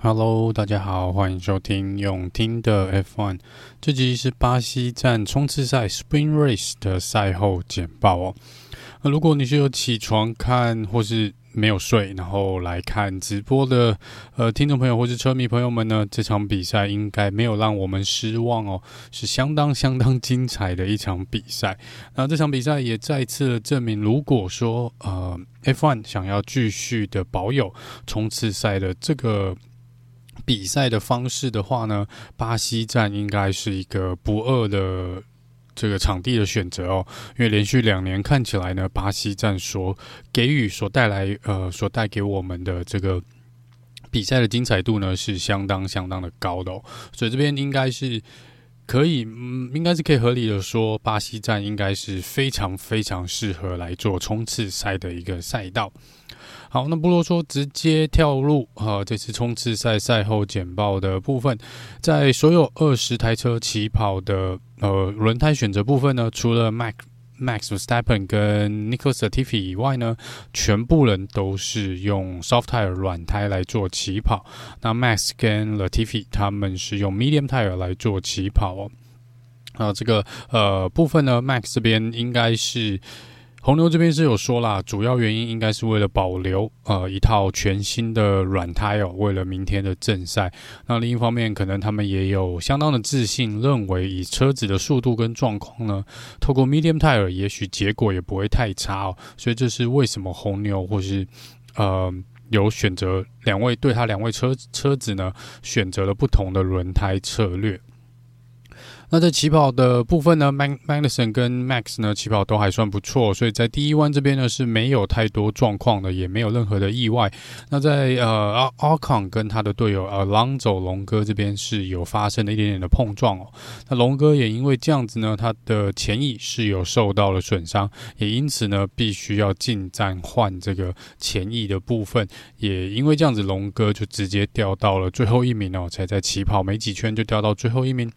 Hello，大家好，欢迎收听永听的 F1。这集是巴西站冲刺赛 Spring Race 的赛后简报哦。那如果你是有起床看或是没有睡，然后来看直播的呃听众朋友或是车迷朋友们呢，这场比赛应该没有让我们失望哦，是相当相当精彩的一场比赛。那这场比赛也再次证明，如果说呃 F1 想要继续的保有冲刺赛的这个。比赛的方式的话呢，巴西站应该是一个不二的这个场地的选择哦。因为连续两年看起来呢，巴西站所给予、所带来、呃，所带给我们的这个比赛的精彩度呢，是相当相当的高的哦。所以这边应该是可以，嗯，应该是可以合理的说，巴西站应该是非常非常适合来做冲刺赛的一个赛道。好，那不啰嗦，直接跳入啊！这次冲刺赛赛后简报的部分，在所有二十台车起跑的呃轮胎选择部分呢，除了 Mac Max Verstappen 跟 Nicolas Latifi 以外呢，全部人都是用 Soft Tire 软胎来做起跑。那 Max 跟 Latifi 他们是用 Medium Tire 来做起跑哦。啊，这个呃部分呢，Max 这边应该是。红牛这边是有说啦，主要原因应该是为了保留呃一套全新的软胎哦，为了明天的正赛。那另一方面，可能他们也有相当的自信，认为以车子的速度跟状况呢，透过 medium tire 也许结果也不会太差哦。所以这是为什么红牛或是呃有选择两位对他两位车车子呢选择了不同的轮胎策略。那在起跑的部分呢，Magnussen 跟 Max 呢起跑都还算不错，所以在第一弯这边呢是没有太多状况的，也没有任何的意外。那在呃 Ocon 跟他的队友 Alonso 龙哥这边是有发生了一点点的碰撞哦。那龙哥也因为这样子呢，他的前翼是有受到了损伤，也因此呢必须要进站换这个前翼的部分。也因为这样子，龙哥就直接掉到了最后一名哦，才在起跑没几圈就掉到最后一名。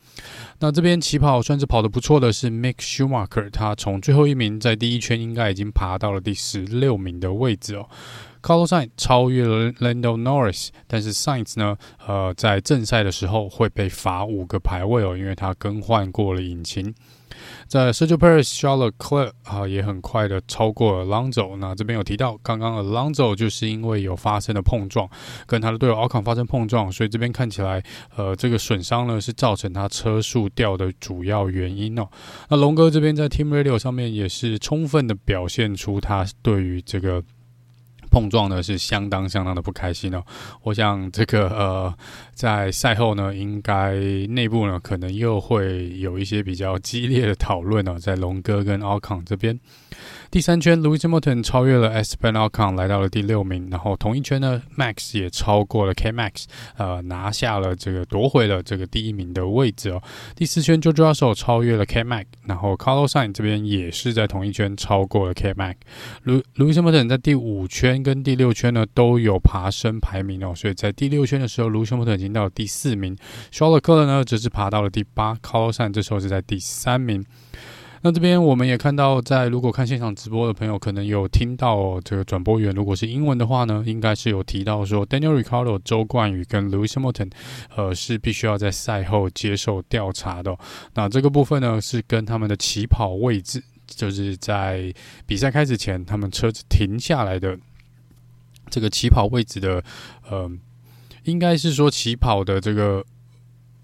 那这这边起跑算是跑得不错的是 Mick Schumacher，他从最后一名在第一圈应该已经爬到了第十六名的位置哦。Carlos Sainz 超越了 Lando Norris，但是 Sainz 呢，呃，在正赛的时候会被罚五个排位哦，因为他更换过了引擎。在 Sergio Perez、Charles Leclerc 啊，也很快的超过了 Alonso。那这边有提到，刚刚 Alonso 就是因为有发生了碰撞，跟他的队友 Alcon 发生碰撞，所以这边看起来，呃，这个损伤呢是造成他车速掉的主要原因哦。那龙哥这边在 Team Radio 上面也是充分的表现出他对于这个。碰撞呢是相当相当的不开心哦，我想这个呃，在赛后呢，应该内部呢可能又会有一些比较激烈的讨论哦，在龙哥跟奥康这边。第三圈，Louis Hamilton 超越了 s p e n a l c o n 来到了第六名。然后同一圈呢，Max 也超过了 K Max，呃，拿下了这个夺回了这个第一名的位置哦。第四圈，Jojo s o 超越了 K Max，然后 Carlos s a i n 这边也是在同一圈超过了 K Max。Louis Hamilton 在第五圈跟第六圈呢都有爬升排名哦，所以在第六圈的时候，Louis Hamilton 已经到了第四名 s h a r l e c 呢则是爬到了第八，Carlos s a i n 这时候是在第三名。那这边我们也看到，在如果看现场直播的朋友，可能有听到、这个转播员，如果是英文的话呢，应该是有提到说，Daniel r i c a r d o 周冠宇跟 Lewis Hamilton，呃，是必须要在赛后接受调查的、那这个部分呢，是跟他们的起跑位置，就是在比赛开始前，他们车子停下来的这个起跑位置的，呃，应该是说起跑的这个。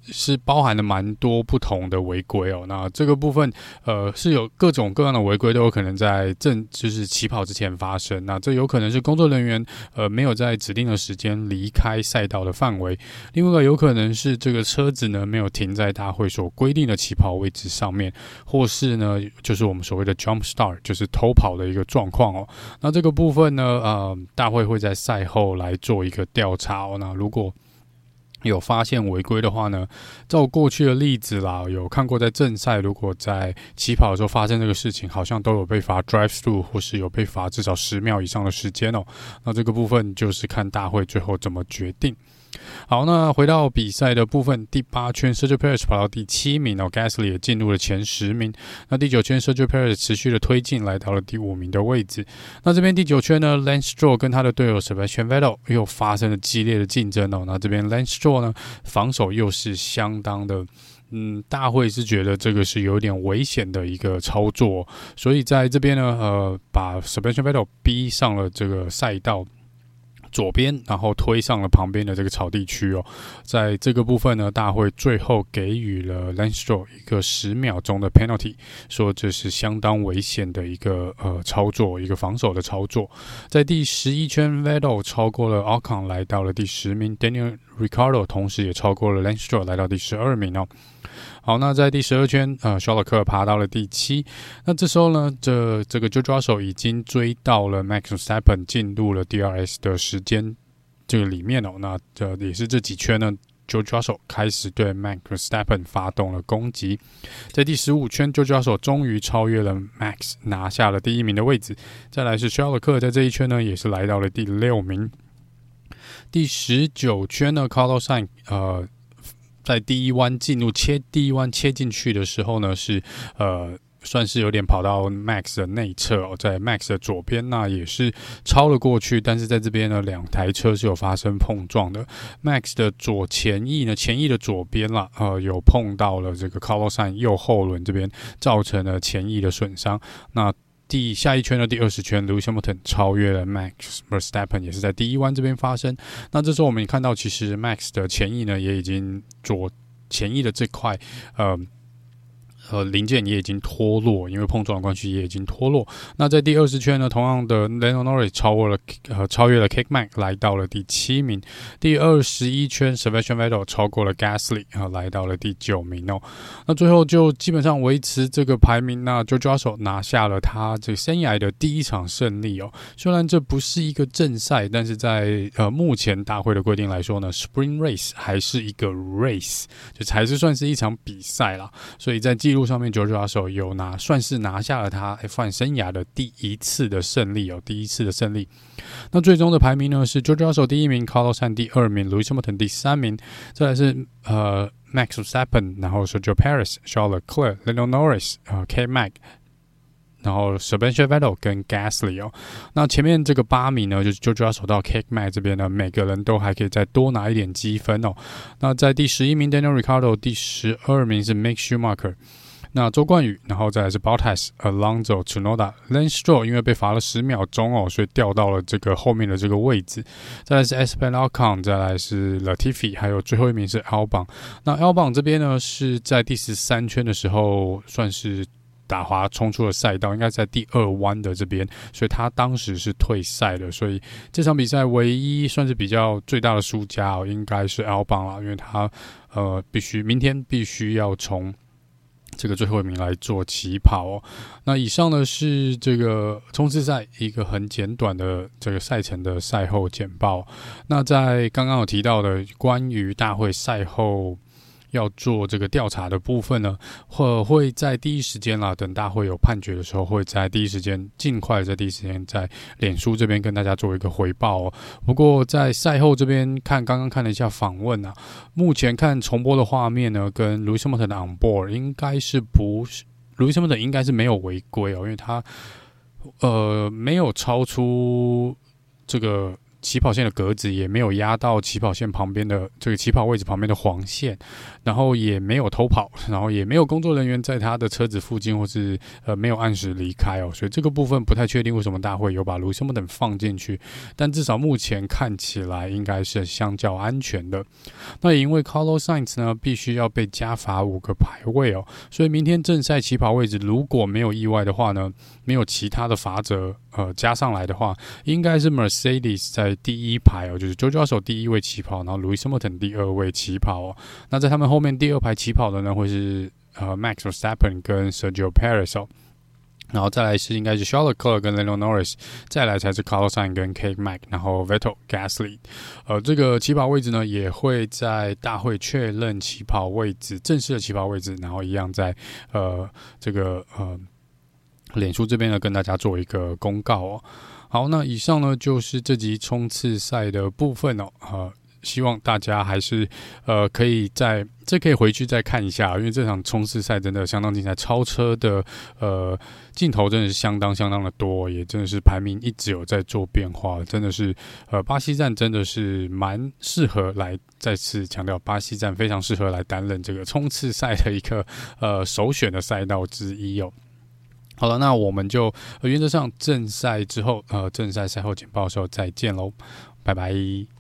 是包含了蛮多不同的违规哦。那这个部分，呃，是有各种各样的违规都有可能在正就是起跑之前发生。那这有可能是工作人员呃没有在指定的时间离开赛道的范围。另外一个有可能是这个车子呢没有停在大会所规定的起跑位置上面，或是呢就是我们所谓的 jump start，就是偷跑的一个状况哦。那这个部分呢，呃，大会会在赛后来做一个调查哦。那如果有发现违规的话呢，照过去的例子啦，有看过在正赛，如果在起跑的时候发生这个事情，好像都有被罚 drive through，或是有被罚至少十秒以上的时间哦。那这个部分就是看大会最后怎么决定。好，那回到比赛的部分，第八圈，Sergio Perez 跑到第七名哦，Gasly 也进入了前十名。那第九圈，Sergio Perez 持续的推进，来到了第五名的位置。那这边第九圈呢，Lance Stroll 跟他的队友 Sebastian Vettel 又发生了激烈的竞争哦。那这边 Lance Stroll 呢，防守又是相当的，嗯，大会是觉得这个是有点危险的一个操作，所以在这边呢，呃，把 Sebastian Vettel 逼上了这个赛道。左边，然后推上了旁边的这个草地区哦，在这个部分呢，大会最后给予了 Lance Stroll 一个十秒钟的 penalty，说这是相当危险的一个呃操作，一个防守的操作。在第十一圈，Vettel 超过了 Ocon 来到了第十名，Daniel r i c a r d o 同时也超过了 Lance Stroll 来到第十二名哦。好，那在第十二圈，呃，肖勒克爬到了第七。那这时候呢，这这个 George Russell 已经追到了 Max Verstappen，进入了 DRS 的时间这个里面哦。那这也是这几圈呢，George Russell 开始对 Max v e s t a p p e n 发动了攻击。在第十五圈，George Russell 终于超越了 Max，拿下了第一名的位置。再来是肖勒克，在这一圈呢，也是来到了第六名。第十九圈呢，Carlos Sain 呃。在第一弯进入切第一弯切进去的时候呢，是呃算是有点跑到 Max 的内侧哦，在 Max 的左边，那也是超了过去，但是在这边呢，两台车是有发生碰撞的。Max 的左前翼呢，前翼的左边啦，呃，有碰到了这个 Carlosan 右后轮这边，造成了前翼的损伤。那第下一圈的第二十圈，Lewis Hamilton 超越了 Max Verstappen，也是在第一弯这边发生。那这时候我们也看到，其实 Max 的前翼呢，也已经左前翼的这块，呃。呃，零件也已经脱落，因为碰撞的关系也已经脱落。那在第二十圈呢，同样的 Lando Norris 超过了呃超越了 Cake-Mack，来到了第七名。第二十一圈，Sebastian Vettel 超过了 Gasly，啊，来到了第九名哦。那最后就基本上维持这个排名，那 Jojo s o 拿下了他这个生涯的第一场胜利哦。虽然这不是一个正赛，但是在呃目前大会的规定来说呢，Spring Race 还是一个 race，就还是算是一场比赛啦。所以在记录。上面，George Russell 有拿，算是拿下了他 F1 生涯的第一次的胜利哦，第一次的胜利。那最终的排名呢是 George Russell 第一名，Carlos s a n 第二名，Louis Hamilton 第三名，再来是呃 Max Verstappen，然后 Sergio Perez，Charles Leclerc，Lando Norris，呃 K-Mac。然后 Sebastian Vettel 跟 Gasly 哦，那前面这个八名呢，就是就就要走到 K Mac 这边呢，每个人都还可以再多拿一点积分哦。那在第十一名 Daniel Ricardo，第十二名是 Mick Schumacher，那周冠宇，然后再来是 Bottas、Alonso、Tsunoda、Lance Stroll，因为被罚了十秒钟哦，所以掉到了这个后面的这个位置。再来是 Esteban Ocon，再来是 Latifi，还有最后一名是 Albon。那 Albon 这边呢，是在第十三圈的时候算是。打滑冲出了赛道，应该在第二弯的这边，所以他当时是退赛的。所以这场比赛唯一算是比较最大的输家哦，应该是 Albon 了，因为他呃必须明天必须要从这个最后一名来做起跑哦。那以上呢是这个冲刺赛一个很简短的这个赛程的赛后简报。那在刚刚我提到的关于大会赛后。要做这个调查的部分呢，或会在第一时间啦，等大会有判决的时候，会在第一时间尽快在第一时间在脸书这边跟大家做一个回报哦。不过在赛后这边看，刚刚看了一下访问啊，目前看重播的画面呢，跟 Louis Hamilton 的 on board 应该是不是 Louis Hamilton 应该是没有违规哦，因为他呃没有超出这个。起跑线的格子也没有压到起跑线旁边的这个起跑位置旁边的黄线，然后也没有偷跑，然后也没有工作人员在他的车子附近或是呃没有按时离开哦，所以这个部分不太确定为什么大会有把卢西莫等放进去，但至少目前看起来应该是相较安全的。那也因为 Carlos Sainz 呢必须要被加罚五个排位哦，所以明天正赛起跑位置如果没有意外的话呢，没有其他的罚则呃加上来的话，应该是 Mercedes 在。第一排哦，就是 George Russell 第一位起跑，然后 Lewis Hamilton 第二位起跑哦。那在他们后面第二排起跑的呢，会是呃 Max Verstappen 跟 Sergio Perez 哦。然后再来是应该是 Charles Leclerc 跟 Lando Norris，再来才是 Carlos Sainz 跟 K Mac，然后 Vettel、Gasly，呃，这个起跑位置呢也会在大会确认起跑位置，正式的起跑位置，然后一样在呃这个呃脸书这边呢跟大家做一个公告哦。好，那以上呢就是这集冲刺赛的部分哦，呃。希望大家还是呃可以在这可以回去再看一下，因为这场冲刺赛真的相当精彩，超车的呃镜头真的是相当相当的多，也真的是排名一直有在做变化，真的是呃巴西站真的是蛮适合来再次强调，巴西站非常适合来担任这个冲刺赛的一个呃首选的赛道之一哦。好了，那我们就原则上正赛之后呃正赛赛后简报的时候再见喽，拜拜。